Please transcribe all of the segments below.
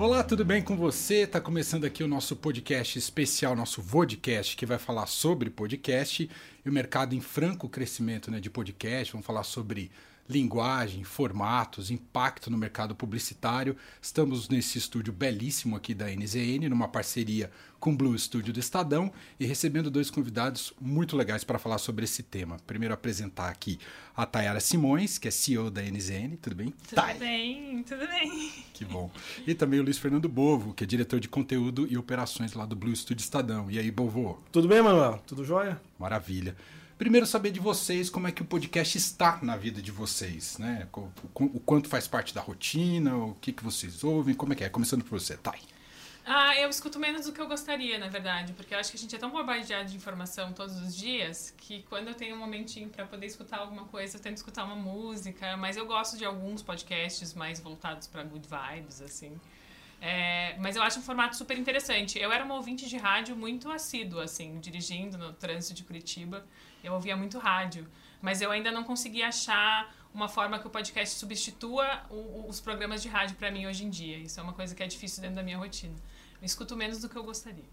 Olá, tudo bem com você? Tá começando aqui o nosso podcast especial, nosso Vodcast, que vai falar sobre podcast e o mercado em franco crescimento né, de podcast. Vamos falar sobre linguagem, formatos, impacto no mercado publicitário. Estamos nesse estúdio belíssimo aqui da NZN, numa parceria com o Blue Studio do Estadão e recebendo dois convidados muito legais para falar sobre esse tema. Primeiro apresentar aqui a Tayara Simões, que é CEO da NZN. Tudo bem? Tudo Thay. bem, tudo bem. Que bom. E também o Luiz Fernando Bovo, que é diretor de conteúdo e operações lá do Blue Studio Estadão. E aí, Bovo? Tudo bem, Manuel? Tudo jóia? Maravilha. Primeiro, saber de vocês como é que o podcast está na vida de vocês, né? O, o, o quanto faz parte da rotina, o que, que vocês ouvem, como é que é? Começando por você, Thay. Ah, eu escuto menos do que eu gostaria, na verdade, porque eu acho que a gente é tão bombardeado de informação todos os dias que quando eu tenho um momentinho para poder escutar alguma coisa, eu tento escutar uma música, mas eu gosto de alguns podcasts mais voltados para good vibes, assim. É, mas eu acho um formato super interessante. Eu era uma ouvinte de rádio muito assídua, assim, dirigindo no trânsito de Curitiba eu ouvia muito rádio, mas eu ainda não consegui achar uma forma que o podcast substitua o, os programas de rádio para mim hoje em dia. Isso é uma coisa que é difícil dentro da minha rotina. Eu escuto menos do que eu gostaria.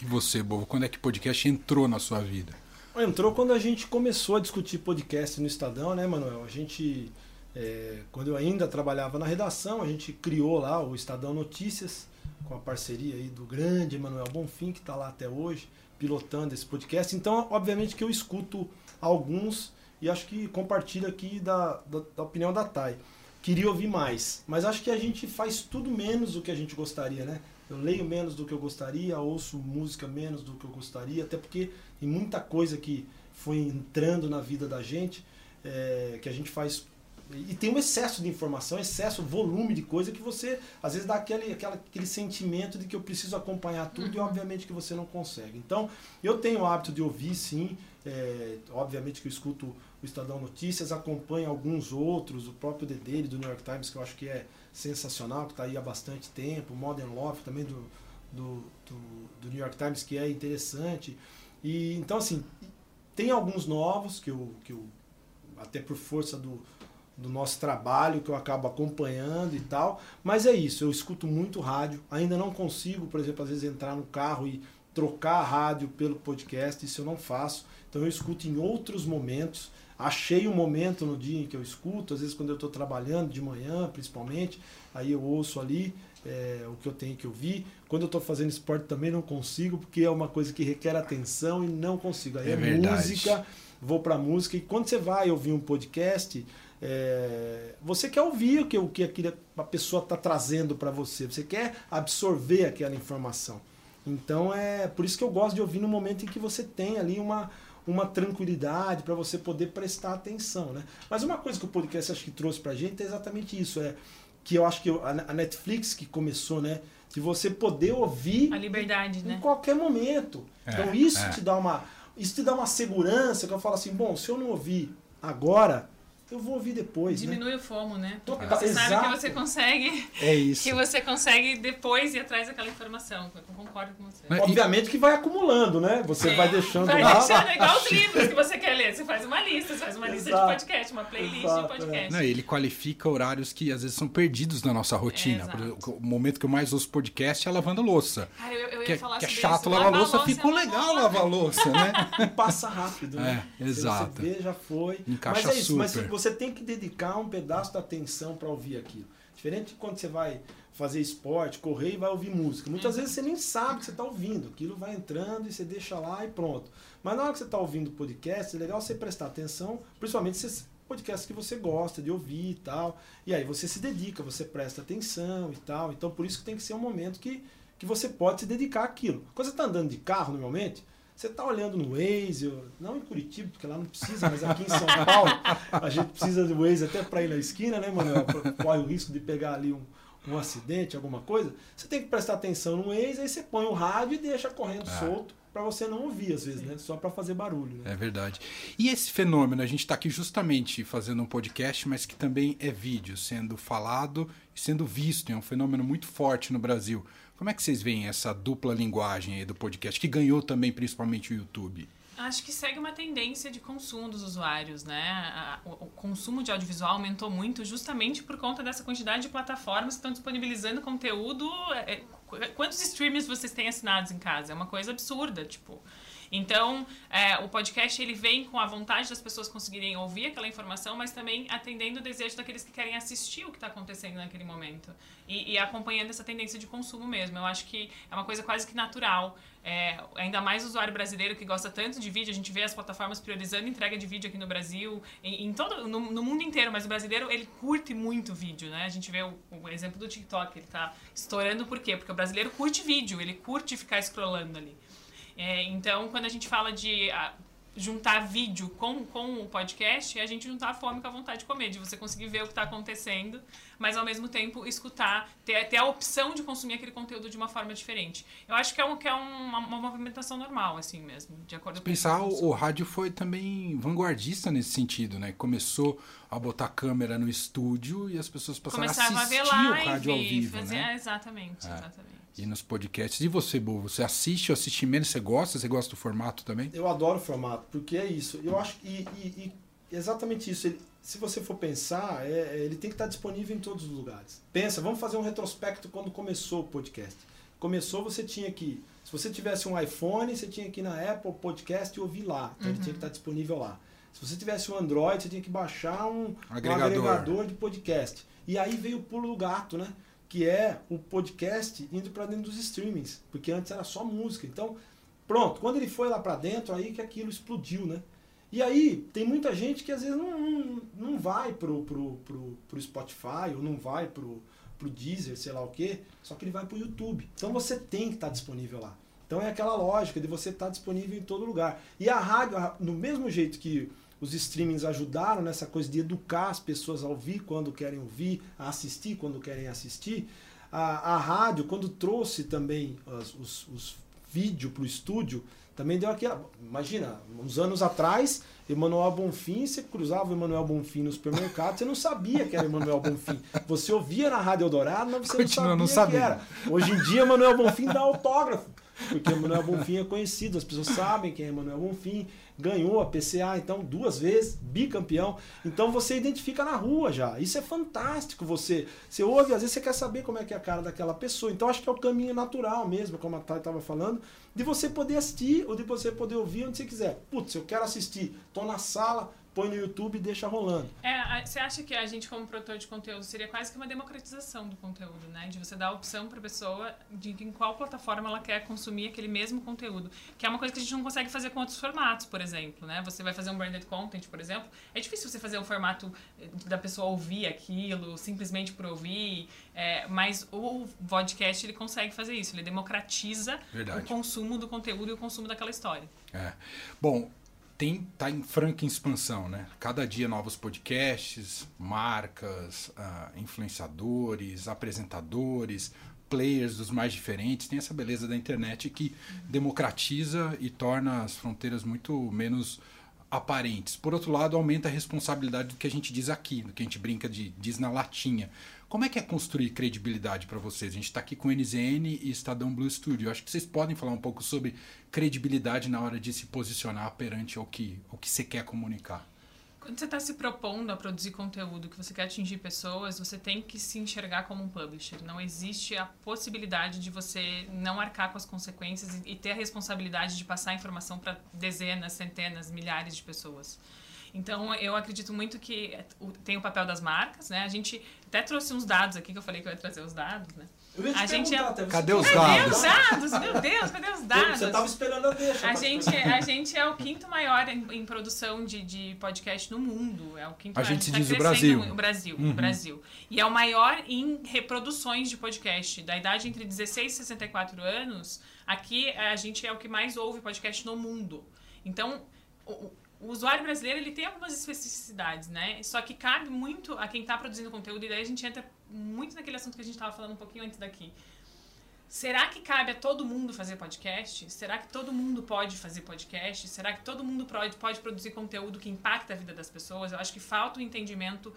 E você, Bobo, quando é que o podcast entrou na sua vida? Entrou quando a gente começou a discutir podcast no Estadão, né, Manuel? A gente, é, quando eu ainda trabalhava na redação, a gente criou lá o Estadão Notícias, com a parceria aí do grande Emanuel Bonfim, que está lá até hoje pilotando esse podcast. Então, obviamente que eu escuto alguns e acho que compartilho aqui da, da, da, opinião da Thay. Queria ouvir mais, mas acho que a gente faz tudo menos do que a gente gostaria, né? Eu leio menos do que eu gostaria, ouço música menos do que eu gostaria, até porque tem muita coisa que foi entrando na vida da gente, é, que a gente faz e tem um excesso de informação, excesso, volume de coisa que você, às vezes, dá aquele, aquela, aquele sentimento de que eu preciso acompanhar tudo uhum. e, obviamente, que você não consegue. Então, eu tenho o hábito de ouvir, sim. É, obviamente que eu escuto o Estadão Notícias, acompanho alguns outros, o próprio Daily do New York Times, que eu acho que é sensacional, que está aí há bastante tempo, Modern Love também do, do, do, do New York Times, que é interessante. E, então, assim, tem alguns novos que eu, que eu até por força do, do nosso trabalho que eu acabo acompanhando e tal. Mas é isso, eu escuto muito rádio. Ainda não consigo, por exemplo, às vezes entrar no carro e trocar a rádio pelo podcast, isso eu não faço. Então eu escuto em outros momentos. Achei um momento no dia em que eu escuto, às vezes quando eu estou trabalhando, de manhã principalmente, aí eu ouço ali é, o que eu tenho que ouvir. Quando eu estou fazendo esporte também não consigo, porque é uma coisa que requer atenção e não consigo. Aí é, é música, vou para música. E quando você vai ouvir um podcast, é, você quer ouvir o que, o que a pessoa está trazendo para você, você quer absorver aquela informação. Então é por isso que eu gosto de ouvir no momento em que você tem ali uma, uma tranquilidade para você poder prestar atenção. Né? Mas uma coisa que o podcast acho que trouxe para a gente é exatamente isso. É que eu acho que a Netflix que começou, né? De você poder ouvir a liberdade, em, né? em qualquer momento. É, então isso é. te dá uma isso te dá uma segurança que eu falo assim, bom, se eu não ouvir agora, eu vou ouvir depois. Né? Diminui né? o fomo, né? Porque você Exato. sabe que você consegue. É isso. Que você consegue depois ir atrás daquela informação. Eu concordo com você. Mas, Obviamente que vai acumulando, né? Você é, vai deixando vai lá. deixando, é igual os livros que você quer ler. Você faz uma lista, você faz uma lista Exato. de podcast, uma playlist Exato, de podcast. Não, ele qualifica horários que às vezes são perdidos na nossa rotina. É, o momento que eu mais ouço podcast é lavando louça. Cara, eu, eu ia que, é- falar que é chato lavar louça, louça ficou é legal lavar louça, né? Passa rápido, né? É, exato. Você vê, já foi. Encaixa mas é isso, super. mas você tem que dedicar um pedaço da atenção para ouvir aquilo. Diferente de quando você vai fazer esporte, correr e vai ouvir música. Muitas uhum. vezes você nem sabe que você está ouvindo. Aquilo vai entrando e você deixa lá e pronto. Mas na hora que você está ouvindo podcast, é legal você prestar atenção, principalmente se podcasts que você gosta de ouvir e tal. E aí você se dedica, você presta atenção e tal. Então por isso que tem que ser um momento que, que você pode se dedicar àquilo. Quando você está andando de carro normalmente, você está olhando no Waze, não em Curitiba, porque lá não precisa, mas aqui em São Paulo a gente precisa do Waze até para ir na esquina, né, Manuel? Corre o risco de pegar ali um, um acidente, alguma coisa. Você tem que prestar atenção no Waze, aí você põe o rádio e deixa correndo ah. solto para você não ouvir às vezes, Sim. né? Só para fazer barulho. Né? É verdade. E esse fenômeno, a gente está aqui justamente fazendo um podcast, mas que também é vídeo, sendo falado e sendo visto. É um fenômeno muito forte no Brasil. Como é que vocês veem essa dupla linguagem do podcast, que ganhou também principalmente o YouTube? Acho que segue uma tendência de consumo dos usuários, né? O, consumo de audiovisual aumentou muito justamente por conta dessa quantidade de plataformas que estão disponibilizando conteúdo. É, quantos streamers vocês têm assinados em casa? É uma coisa absurda, tipo. Então, é, o podcast ele vem com a vontade das pessoas conseguirem ouvir aquela informação, mas também atendendo o desejo daqueles que querem assistir o que está acontecendo naquele momento e, e, acompanhando essa tendência de consumo mesmo. Eu acho que é uma coisa quase que natural. É, ainda mais o usuário brasileiro que gosta tanto de vídeo, a gente vê as plataformas priorizando entrega de vídeo aqui no Brasil, em, em todo, no, no, mundo inteiro, mas o brasileiro ele curte muito vídeo, né? A gente vê o, o exemplo do TikTok, ele está estourando por quê? Porque o brasileiro curte vídeo, ele curte ficar scrollando ali. É, então, quando a gente fala de a, juntar vídeo com, com o podcast, é a gente juntar a fome com a vontade de comer, de você conseguir ver o que está acontecendo, mas ao mesmo tempo escutar, ter, ter a opção de consumir aquele conteúdo de uma forma diferente. Eu acho que é, um, que é uma, uma movimentação normal, assim mesmo, de acordo com Pensar, o, o rádio foi também vanguardista nesse sentido, né? Começou a botar câmera no estúdio e as pessoas passaram a assistir a ver live, o rádio ao vivo, fazer, né? Exatamente, é. exatamente e nos podcasts. E você, Bo, você assiste ou assiste menos? Você gosta? Você gosta do formato também? Eu adoro o formato, porque é isso. Eu acho que e, e, exatamente isso. Ele, se você for pensar, é, é, ele tem que estar disponível em todos os lugares. Pensa, vamos fazer um retrospecto quando começou o podcast. Começou, você tinha que. Se você tivesse um iPhone, você tinha que ir na Apple Podcast e ouvir lá. Então uhum. ele tinha que estar disponível lá. Se você tivesse um Android, você tinha que baixar um agregador, um agregador de podcast. E aí veio o pulo do gato, né? Que é o podcast indo para dentro dos streamings, porque antes era só música. Então, pronto, quando ele foi lá para dentro, aí que aquilo explodiu, né? E aí, tem muita gente que às vezes não, não, não vai pro, pro, pro, pro Spotify ou não vai pro, pro Deezer, sei lá o quê, só que ele vai pro YouTube. Então você tem que estar tá disponível lá. Então é aquela lógica de você estar tá disponível em todo lugar. E a rádio, no mesmo jeito que os streamings ajudaram nessa coisa de educar as pessoas a ouvir quando querem ouvir, a assistir quando querem assistir. A, a rádio, quando trouxe também os, os, os vídeos para o estúdio, também deu aquela. Imagina, uns anos atrás, Emanuel Bonfim, você cruzava o Emanuel Bonfim no supermercado, você não sabia que era Emanuel Bonfim. Você ouvia na Rádio Eldorado, mas você Continua, não sabia, não sabia. que era. Hoje em dia, Emanuel Bonfim dá autógrafo, porque Emanuel Bonfim é conhecido, as pessoas sabem quem é Emanuel Bonfim ganhou a PCA, então duas vezes, bicampeão. Então você identifica na rua já. Isso é fantástico. Você, você ouve, às vezes você quer saber como é que é a cara daquela pessoa. Então acho que é o caminho natural mesmo, como a Thay estava falando, de você poder assistir ou de você poder ouvir onde você quiser. Putz, eu quero assistir, tô na sala, põe no YouTube e deixa rolando. É, você acha que a gente, como produtor de conteúdo, seria quase que uma democratização do conteúdo, né? De você dar a opção para a pessoa de em qual plataforma ela quer consumir aquele mesmo conteúdo. Que é uma coisa que a gente não consegue fazer com outros formatos, por exemplo, né? Você vai fazer um branded content, por exemplo. É difícil você fazer um formato eh, da pessoa ouvir aquilo, simplesmente por ouvir. É, mas o podcast, ele consegue fazer isso. Ele democratiza Verdade. o consumo do conteúdo e o consumo daquela história. É. Bom, tem tá em franca expansão, né? Cada dia novos podcasts, marcas, uh, influenciadores, apresentadores, players dos mais diferentes. Tem essa beleza da internet que democratiza e torna as fronteiras muito menos aparentes. Por outro lado, aumenta a responsabilidade do que a gente diz aqui, do que a gente brinca de diz na latinha. Como é que é construir credibilidade para vocês? A gente está aqui com NZN e Estadão Blue Studio. Acho que vocês podem falar um pouco sobre credibilidade na hora de se posicionar perante o que, o que você quer comunicar. Quando você está se propondo a produzir conteúdo que você quer atingir pessoas, você tem que se enxergar como um publisher. Não existe a possibilidade de você não arcar com as consequências e ter a responsabilidade de passar a informação para dezenas, centenas, milhares de pessoas. Então, eu acredito muito que tem o papel das marcas, né? A gente até trouxe uns dados aqui, que eu falei que eu ia trazer os dados, né? Eu ia te a gente é... Cadê os dados? Cadê os dados? Meu Deus, cadê os dados? Você estava esperando a deixa. A gente, a gente é o quinto maior em, em, produção de, de podcast no mundo. É o quinto a maior. gente, a gente diz o Brasil. O Brasil, uhum. o Brasil. E é o maior em reproduções de podcast. Da idade entre 16 e 64 anos, aqui a gente é o que mais ouve podcast no mundo. Então, o usuário brasileiro ele tem algumas especificidades, né? Só que cabe muito a quem está produzindo conteúdo, e daí a gente entra muito naquele assunto que a gente estava falando um pouquinho antes daqui. Será que cabe a todo mundo fazer podcast? Será que todo mundo pode fazer podcast? Será que todo mundo pode, pode produzir conteúdo que impacta a vida das pessoas? Eu acho que falta um entendimento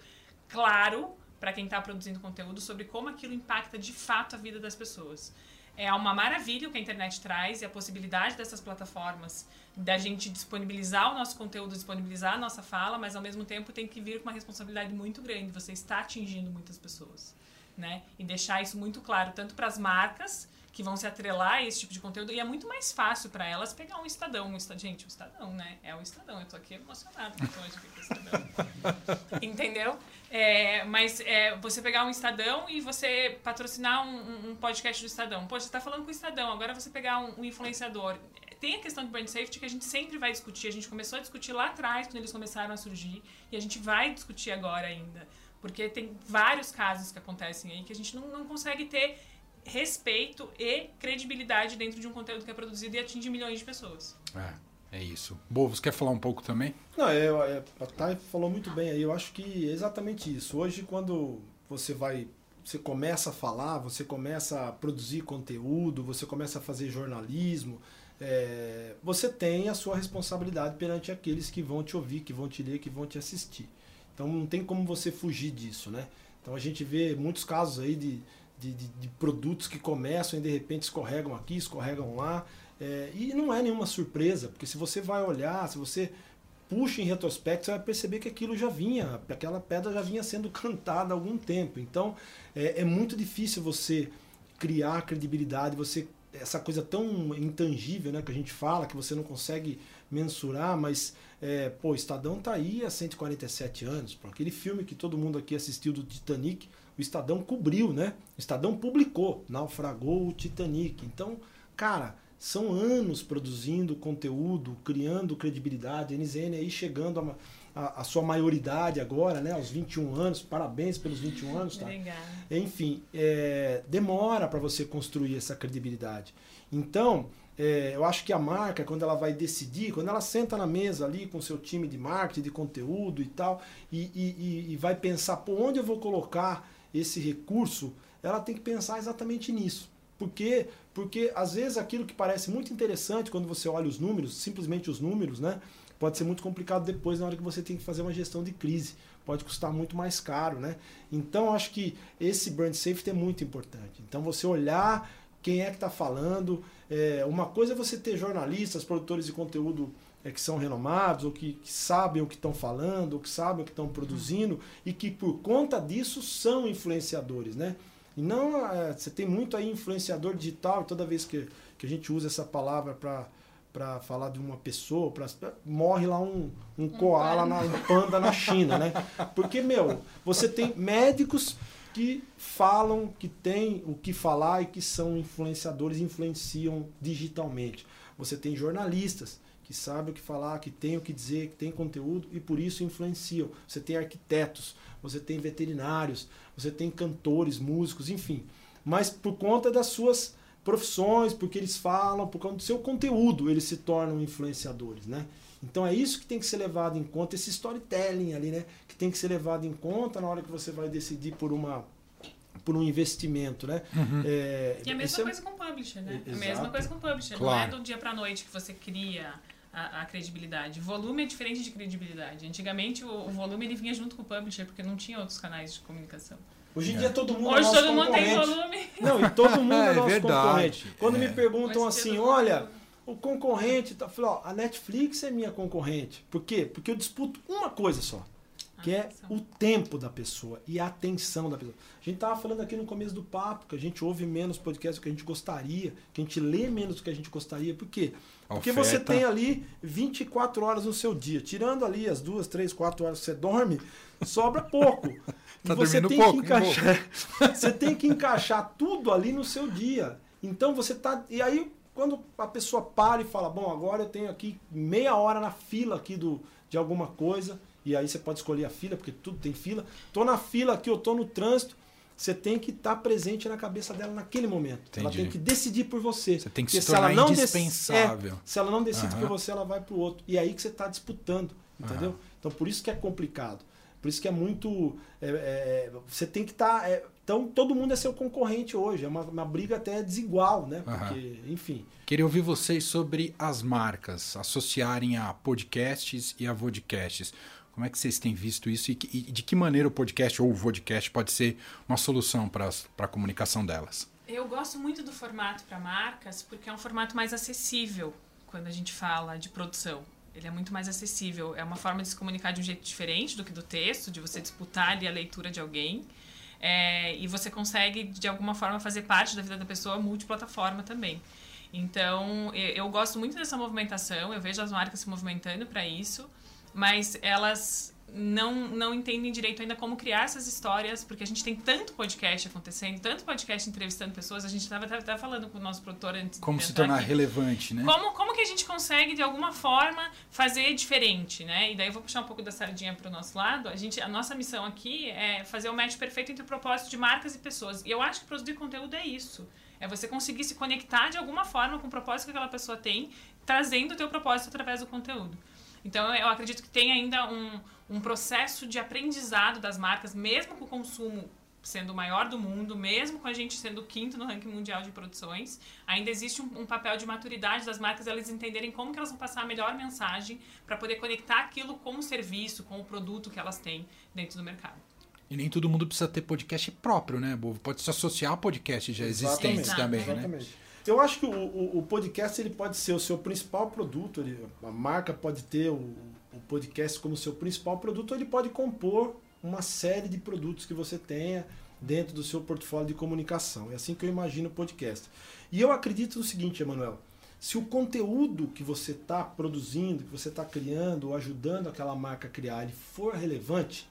claro para quem está produzindo conteúdo sobre como aquilo impacta de fato a vida das pessoas. É uma maravilha o que a internet traz e a possibilidade dessas plataformas da gente disponibilizar o nosso conteúdo, disponibilizar a nossa fala, mas ao mesmo tempo tem que vir com uma responsabilidade muito grande. Você está atingindo muitas pessoas, né? E deixar isso muito claro tanto para as marcas que vão se atrelar a esse tipo de conteúdo. E é muito mais fácil para elas pegar um Estadão. Um estad... Gente, o Estadão, né? É o Estadão. Eu tô aqui emocionada com o Estadão. Entendeu? É, mas é, você pegar um Estadão e você patrocinar um, um, podcast do Estadão. Pô, você tá falando com o Estadão, agora você pegar um, um influenciador. Tem a questão de brand safety que a gente sempre vai discutir. A gente começou a discutir lá atrás, quando eles começaram a surgir. E a gente vai discutir agora ainda. Porque tem vários casos que acontecem aí que a gente não, não consegue ter respeito e credibilidade dentro de um conteúdo que é produzido e atinge milhões de pessoas. É, é isso. Boa, você quer falar um pouco também? Não, é, é, a Thay falou muito bem aí. Eu acho que é exatamente isso. Hoje, quando você vai você começa a falar, você começa a produzir conteúdo, você começa a fazer jornalismo, é, você tem a sua responsabilidade perante aqueles que vão te ouvir, que vão te ler, que vão te assistir. Então não tem como você fugir disso, né? Então a gente vê muitos casos aí de, de, de, de produtos que começam e de repente escorregam aqui, escorregam lá. É, e não é nenhuma surpresa, porque se você vai olhar, se você puxa em retrospecto, você vai perceber que aquilo já vinha, aquela pedra já vinha sendo cantada há algum tempo. Então é, é muito difícil você criar credibilidade, você essa coisa tão intangível né, que a gente fala, que você não consegue mensurar, mas é, pô, Estadão tá aí há 147 anos. Pô, aquele filme que todo mundo aqui assistiu do Titanic, o Estadão cobriu, né? O Estadão publicou, naufragou o Titanic. Então, cara, são anos produzindo conteúdo, criando credibilidade. A NZN aí chegando a, a, a, sua maioridade agora, né? Aos 21 anos. Parabéns pelos 21 anos, tá? Obrigada. Enfim, é, demora para você construir essa credibilidade. Então, é, eu acho que a marca, quando ela vai decidir, quando ela senta na mesa ali com o seu time de marketing, de conteúdo e tal, e, e, e vai pensar por onde eu vou colocar esse recurso, ela tem que pensar exatamente nisso. Por quê? Porque às vezes aquilo que parece muito interessante quando você olha os números, simplesmente os números, né? Pode ser muito complicado depois na hora que você tem que fazer uma gestão de crise. Pode custar muito mais caro, né? Então acho que esse brand safety é muito importante. Então você olhar quem é que está falando. É, uma coisa é você ter jornalistas, produtores de conteúdo é, que são renomados, ou que, que sabem o que estão falando, ou que sabem o que estão produzindo, uhum. e que por conta disso são influenciadores, né? E não, é, você tem muito aí influenciador digital, e toda vez que, que a gente usa essa palavra para para falar de uma pessoa, pra, morre lá um, um koala, na, um panda na China, né? Porque, meu, você tem médicos que falam, que têm o que falar e que são influenciadores, influenciam digitalmente. Você tem jornalistas que sabem o que falar, que têm o que dizer, que têm conteúdo e por isso influenciam. Você tem arquitetos, você tem veterinários, você tem cantores, músicos, enfim. Mas por conta das suas profissões, porque eles falam, por conta do seu conteúdo, eles se tornam influenciadores, né? Então é isso que tem que ser levado em conta, esse storytelling ali, né? Que tem que ser levado em conta na hora que você vai decidir por uma por um investimento, né? Uhum. É, e a mesma é coisa é... com o publisher, né? Exato. A mesma coisa com o publisher. Claro. Não é do dia para noite que você cria a, a, credibilidade. Volume é diferente de credibilidade. Antigamente o, o, volume ele vinha junto com o publisher porque não tinha outros canais de comunicação. Hoje em é. dia todo mundo Hoje é todo mundo tem volume. Não, e todo mundo é, é nosso verdade. concorrente. Quando me é. perguntam assim, olha, o concorrente, tá, eu falo, ó, a Netflix é minha concorrente. Por quê? Porque eu disputo uma coisa só que é o tempo da pessoa e a atenção da pessoa. A gente estava falando aqui no começo do papo que a gente ouve menos podcasts do que a gente gostaria, que a gente lê menos do que a gente gostaria. Por quê? Porque Oferta. você tem ali 24 horas no seu dia. Tirando ali as duas, três, quatro horas que você dorme, sobra pouco. tá você tem pouco, que encaixar. você tem que encaixar tudo ali no seu dia. Então você tá. E aí, quando a pessoa para e fala, bom, agora eu tenho aqui meia hora na fila aqui do, de alguma coisa e aí você pode escolher a fila, porque tudo tem fila. Tô na fila aqui, eu tô no trânsito. Você tem que estar tá presente na cabeça dela naquele momento. Entendi. Ela tem que decidir por você. Você tem que porque se tornar se indispensável. É, se ela não decide uhum. por você, ela vai para o outro. E é aí que você está disputando, entendeu? Uhum. Então por isso que é complicado. Por isso que é muito. É, é, você tem que estar. Tá, é, então todo mundo é seu concorrente hoje. É uma, uma briga até desigual, né? Porque, uhum. enfim. Queria ouvir vocês sobre as marcas associarem a podcasts e a vodcasts. Como é que vocês têm visto isso e, e de que maneira o podcast ou o vodcast pode ser uma solução para a comunicação delas? Eu gosto muito do formato para marcas porque é um formato mais acessível quando a gente fala de produção. Ele é muito mais acessível. É uma forma de se comunicar de um jeito diferente do que do texto, de você disputar ali a leitura de alguém. É, e você consegue, de alguma forma, fazer parte da vida da pessoa multiplataforma também. Então, eu gosto muito dessa movimentação, eu vejo as marcas se movimentando para isso, mas elas não, não entendem direito ainda como criar essas histórias, porque a gente tem tanto podcast acontecendo, tanto podcast entrevistando pessoas, a gente estava falando com o nosso produtor antes. Como se tornar aqui. relevante, né? Como, como que a gente consegue, de alguma forma, fazer diferente, né? E daí eu vou puxar um pouco da sardinha para o nosso lado. A, gente, a nossa missão aqui é fazer o match perfeito entre o propósito de marcas e pessoas. E eu acho que produzir conteúdo é isso. É você conseguir se conectar de alguma forma com o propósito que aquela pessoa tem, trazendo o teu propósito através do conteúdo. Então, eu acredito que tem ainda um, um processo de aprendizado das marcas, mesmo com o consumo sendo o maior do mundo, mesmo com a gente sendo o quinto no ranking mundial de produções, ainda existe um, um, papel de maturidade das marcas elas entenderem como que elas vão passar a melhor mensagem para poder conectar aquilo com o serviço, com o produto que elas têm dentro do mercado. E nem todo mundo precisa ter podcast próprio, né, Bovo? Pode se associar a podcasts já existentes Exatamente. também, né? Exatamente. Eu acho que o, o, o, podcast ele pode ser o seu principal produto, ele, a marca pode ter o, o podcast como seu principal produto, ele pode compor uma série de produtos que você tenha dentro do seu portfólio de comunicação. É assim que eu imagino o podcast. E eu acredito no seguinte, Emanuel, se o conteúdo que você está produzindo, que você está criando ou ajudando aquela marca a criar, ele for relevante,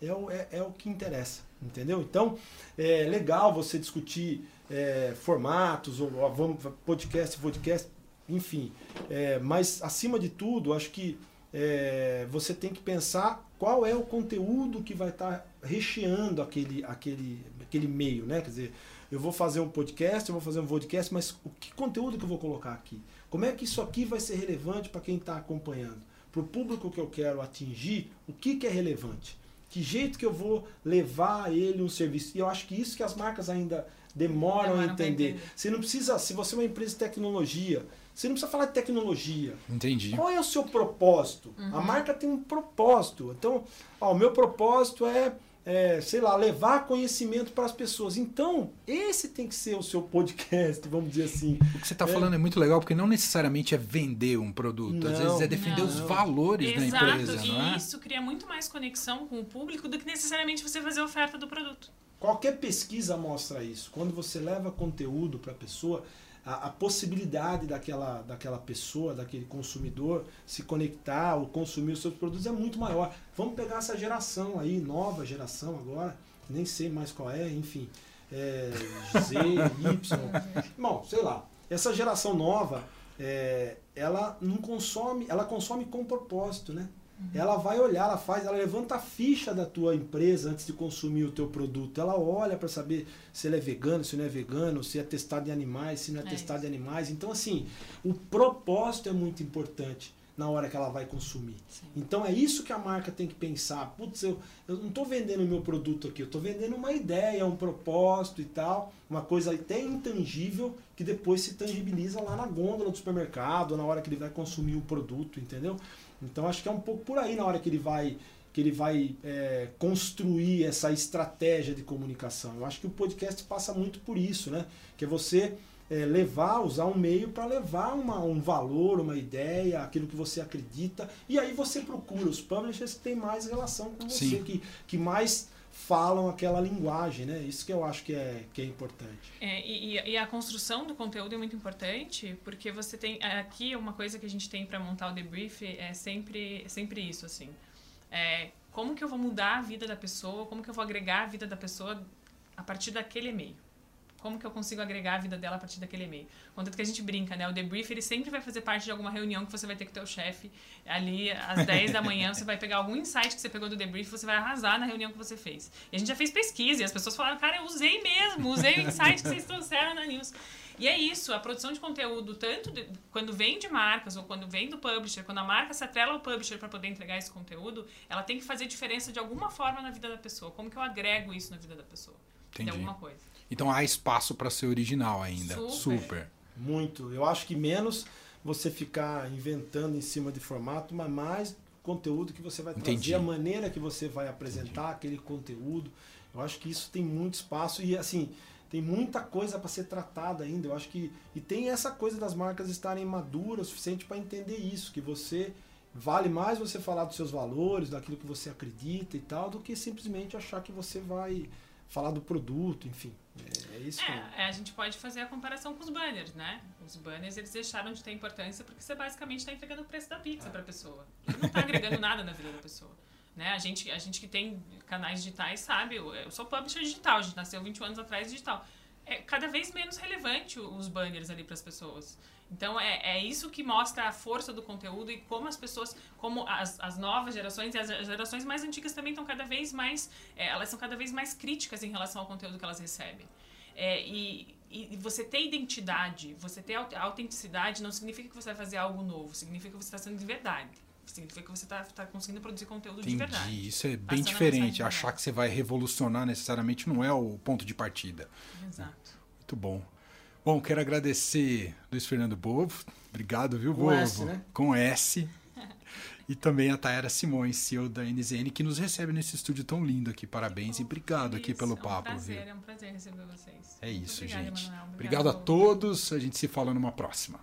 é o, é, é o que interessa, entendeu? Então, é legal você discutir é, formatos, ou, ou vamos, podcast, podcast, enfim. É, mas, acima de tudo, acho que é, você tem que pensar qual é o conteúdo que vai estar tá recheando aquele, aquele, aquele meio, né? Quer dizer, eu vou fazer um podcast, eu vou fazer um podcast, mas o que conteúdo que eu vou colocar aqui? Como é que isso aqui vai ser relevante para quem está acompanhando? Para o público que eu quero atingir, o que, que é relevante? Que jeito que eu vou levar ele um serviço? E eu acho que isso que as marcas ainda demoram, a entender. entender. Você não precisa, se você é uma empresa de tecnologia, você não precisa falar de tecnologia. Entendi. Qual é o seu propósito? Uhum. A marca tem um propósito. Então, ó, o meu propósito é, é, sei lá, levar conhecimento para as pessoas. Então, esse tem que ser o seu podcast, vamos dizer assim. O que você está é. falando é muito legal, porque não necessariamente é vender um produto. Não, Às vezes é defender não. os valores Exato. da empresa. E não é? isso cria muito mais conexão com o público do que necessariamente você fazer oferta do produto. Qualquer pesquisa mostra isso. Quando você leva conteúdo para a pessoa, a, possibilidade daquela, daquela pessoa, daquele consumidor se conectar ou consumir os seus produtos é muito maior. Vamos pegar essa geração aí, nova geração agora, nem sei mais qual é, enfim, é, Z, Y. Bom, sei lá. Essa geração nova, é, ela não consome, ela consome com propósito, né? Ela vai olhar, ela faz, ela levanta a ficha da tua empresa antes de consumir o teu produto. Ela olha para saber se ele é vegano, se não é vegano, se é testado em animais, se não é, é testado em animais. Então, assim, o propósito é muito importante na hora que ela vai consumir. Sim. Então é isso que a marca tem que pensar. Putz, eu, eu não estou vendendo o meu produto aqui, eu estou vendendo uma ideia, um propósito e tal, uma coisa até intangível que depois se tangibiliza lá na gôndola do supermercado, na hora que ele vai consumir o produto, entendeu? Então acho que é um pouco por aí na hora que ele vai que ele vai é, construir essa estratégia de comunicação. Eu acho que o podcast passa muito por isso, né? Que é você é, levar, usar um meio para levar uma, um valor, uma ideia, aquilo que você acredita, e aí você procura os publishers que têm mais relação com você, que, que mais falam aquela linguagem, né? Isso que eu acho que é, que é importante. É, e, e, a construção do conteúdo é muito importante, porque você tem aqui uma coisa que a gente tem para montar o debrief é sempre, sempre isso, assim. É, como que eu vou mudar a vida da pessoa? Como que eu vou agregar a vida da pessoa a partir daquele e-mail? Como que eu consigo agregar a vida dela a partir daquele e-mail? Contanto que a gente brinca, né? O debrief, ele sempre vai fazer parte de alguma reunião que você vai ter com o teu chefe. Ali, às 10 da manhã, você vai pegar algum insight que você pegou do debrief você vai arrasar na reunião que você fez. E a gente já fez pesquisa e as pessoas falaram, cara, eu usei mesmo, usei o insight que vocês trouxeram na news. E é isso, a produção de conteúdo, tanto de, quando vem de marcas ou quando vem do publisher, quando a marca se atrela ao publisher para poder entregar esse conteúdo, ela tem que fazer diferença de alguma forma na vida da pessoa. Como que eu agrego isso na vida da pessoa? Entendi. De alguma coisa. Então há espaço para ser original ainda. Super. Super. Muito. Eu acho que menos você ficar inventando em cima de formato, mas mais conteúdo que você vai Entendi. trazer, a maneira que você vai apresentar Entendi. aquele conteúdo. Eu acho que isso tem muito espaço e assim, tem muita coisa para ser tratada ainda. Eu acho que e tem essa coisa das marcas estarem maduras o suficiente para entender isso, que você vale mais você falar dos seus valores, daquilo que você acredita e tal, do que simplesmente achar que você vai falar do produto, enfim. É, é isso. É, a gente pode fazer a comparação com os banners, né? Os banners eles deixaram de ter importância porque você basicamente está entregando o preço da pizza é. para a pessoa. Ele não está agregando nada na vida da pessoa. Né? A, gente, a gente que tem canais digitais sabe, eu sou publisher digital, a gente nasceu 21 anos atrás digital. É cada vez menos relevante os banners ali para as pessoas. Então é, é isso que mostra a força do conteúdo e como as pessoas, como as, as novas gerações e as gerações mais antigas também estão cada vez mais, é, elas são cada vez mais críticas em relação ao conteúdo que elas recebem. É, e, e você ter identidade, você ter autenticidade não significa que você vai fazer algo novo, significa que você está sendo de verdade. Significa que você está tá conseguindo produzir conteúdo Entendi. de verdade. Isso é bem diferente. Achar que você vai revolucionar necessariamente não é o ponto de partida. Exato. Muito bom. Bom, quero agradecer Luiz Fernando Bovo. Obrigado, viu, Com Bovo? S, né? Com S. e também a Taera Simões, CEO da NZN, que nos recebe nesse estúdio tão lindo aqui. Parabéns e obrigado aqui pelo papo. É um prazer, viu? é um prazer receber vocês. É isso, Obrigada, gente. Obrigado, obrigado a todos. A gente se fala numa próxima.